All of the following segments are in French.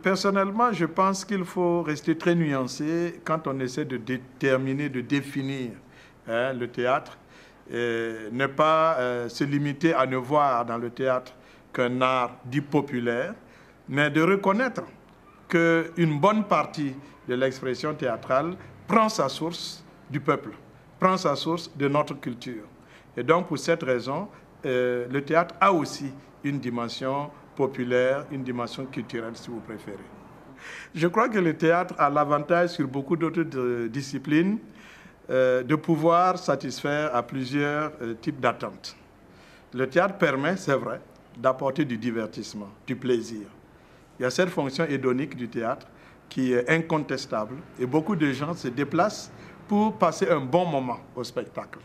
Personnellement, je pense qu'il faut rester très nuancé quand on essaie de déterminer, de définir hein, le théâtre, ne pas euh, se limiter à ne voir dans le théâtre qu'un art dit populaire, mais de reconnaître qu'une bonne partie de l'expression théâtrale prend sa source du peuple, prend sa source de notre culture. Et donc, pour cette raison, euh, le théâtre a aussi une dimension populaire, une dimension culturelle, si vous préférez. Je crois que le théâtre a l'avantage sur beaucoup d'autres disciplines euh, de pouvoir satisfaire à plusieurs euh, types d'attentes. Le théâtre permet, c'est vrai, d'apporter du divertissement, du plaisir. Il y a cette fonction hédonique du théâtre qui est incontestable et beaucoup de gens se déplacent pour passer un bon moment au spectacle,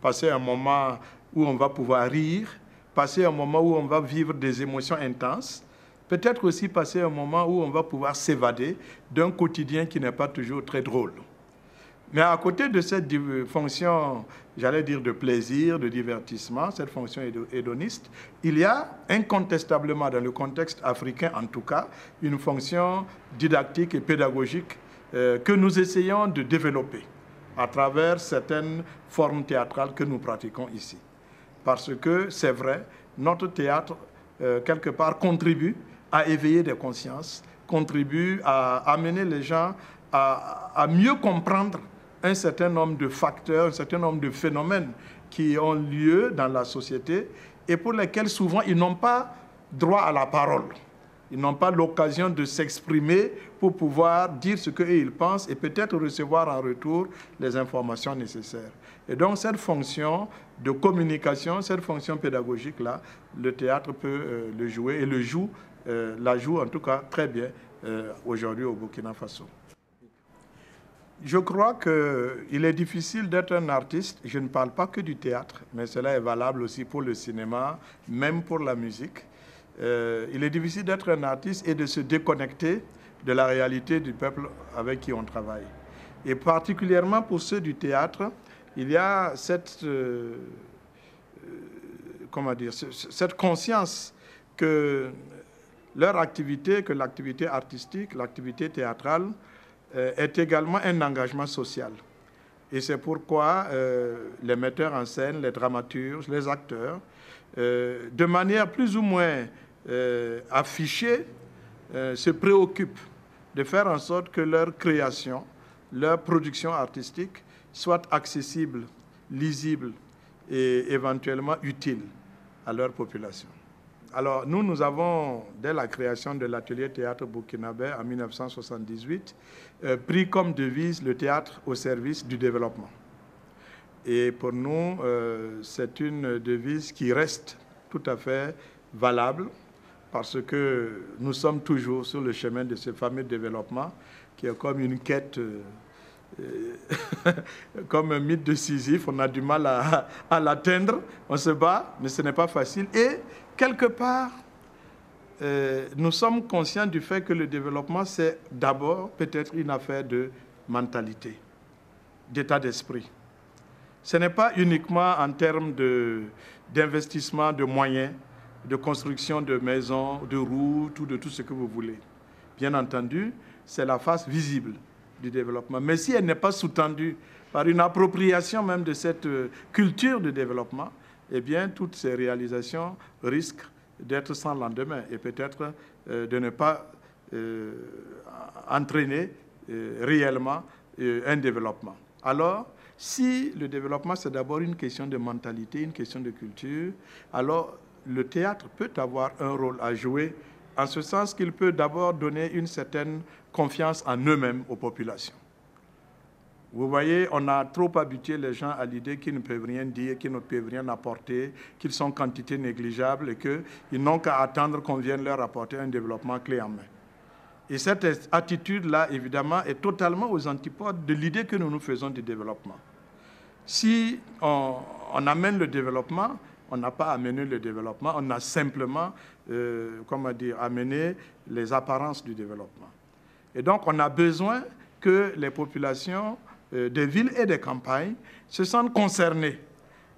passer un moment où on va pouvoir rire, passer un moment où on va vivre des émotions intenses, peut-être aussi passer un moment où on va pouvoir s'évader d'un quotidien qui n'est pas toujours très drôle. Mais à côté de cette fonction, j'allais dire, de plaisir, de divertissement, cette fonction hédoniste, il y a incontestablement, dans le contexte africain en tout cas, une fonction didactique et pédagogique euh, que nous essayons de développer à travers certaines formes théâtrales que nous pratiquons ici. Parce que c'est vrai, notre théâtre, euh, quelque part, contribue à éveiller des consciences, contribue à amener les gens à mieux comprendre un certain nombre de facteurs, un certain nombre de phénomènes qui ont lieu dans la société et pour lesquels souvent ils n'ont pas droit à la parole. Ils n'ont pas l'occasion de s'exprimer pour pouvoir dire ce qu'ils pensent et peut-être recevoir en retour les informations nécessaires. Et donc cette fonction de communication, cette fonction pédagogique-là, le théâtre peut euh, le jouer et le joue, euh, la joue en tout cas très bien euh, aujourd'hui au Burkina Faso. Je crois qu'il est difficile d'être un artiste. Je ne parle pas que du théâtre, mais cela est valable aussi pour le cinéma, même pour la musique. Euh, il est difficile d'être un artiste et de se déconnecter de la réalité du peuple avec qui on travaille. Et particulièrement pour ceux du théâtre, il y a cette, euh, euh, comment dire, cette conscience que leur activité, que l'activité artistique, l'activité théâtrale, est également un engagement social. Et c'est pourquoi les metteurs en scène, les dramaturges, les acteurs, euh, de manière plus ou moins affichée, se préoccupent de faire en sorte que leur création, leur production artistique soit accessible, lisible et éventuellement utile à leur population. Alors, nous, nous avons, dès la création de l'atelier théâtre burkinabé en 1978, euh, pris comme devise le théâtre au service du développement. Et pour nous, euh, c'est une devise qui reste tout à fait valable parce que nous sommes toujours sur le chemin de ce fameux développement qui est comme une quête, euh, comme un mythe de Sisyphe. On a du mal à, l'atteindre, on se bat, mais ce n'est pas facile. Et quelque part, euh, nous sommes conscients du fait que le développement, c'est d'abord peut-être une affaire de mentalité, d'état d'esprit. Ce n'est pas uniquement en termes d'investissement de, moyens, de construction de maisons, de routes ou de tout ce que vous voulez. Bien entendu, c'est la face visible du développement. Mais si elle n'est pas sous-tendue par une appropriation même de cette euh, culture de développement, eh bien, toutes ces réalisations risquent d'être sans lendemain et peut-être euh, de ne pas euh, entraîner réellement un développement. Alors, si le développement, c'est d'abord une question de mentalité, une question de culture, alors le théâtre peut avoir un rôle à jouer en ce sens qu'il peut d'abord donner une certaine confiance en eux-mêmes aux populations. Vous voyez, on a trop habitué les gens à l'idée qu'ils ne peuvent rien dire, qu'ils ne peuvent rien apporter, qu'ils sont quantité négligeable et qu'ils n'ont qu'à attendre qu'on vienne leur apporter un développement clé en main. Et cette attitude-là, évidemment, est totalement aux antipodes de l'idée que nous nous faisons du développement. Si on, amène le développement, on n'a pas amené le développement, on a simplement, euh, comment dire, amené les apparences du développement. Et donc, on a besoin que les populations euh, des villes et des campagnes se sentent concernés.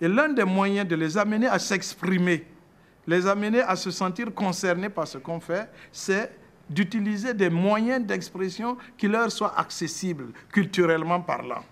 Et l'un des moyens de les amener à s'exprimer, les amener à se sentir concernés par ce qu'on fait, c'est d'utiliser des moyens d'expression qui leur soient accessibles, culturellement parlant.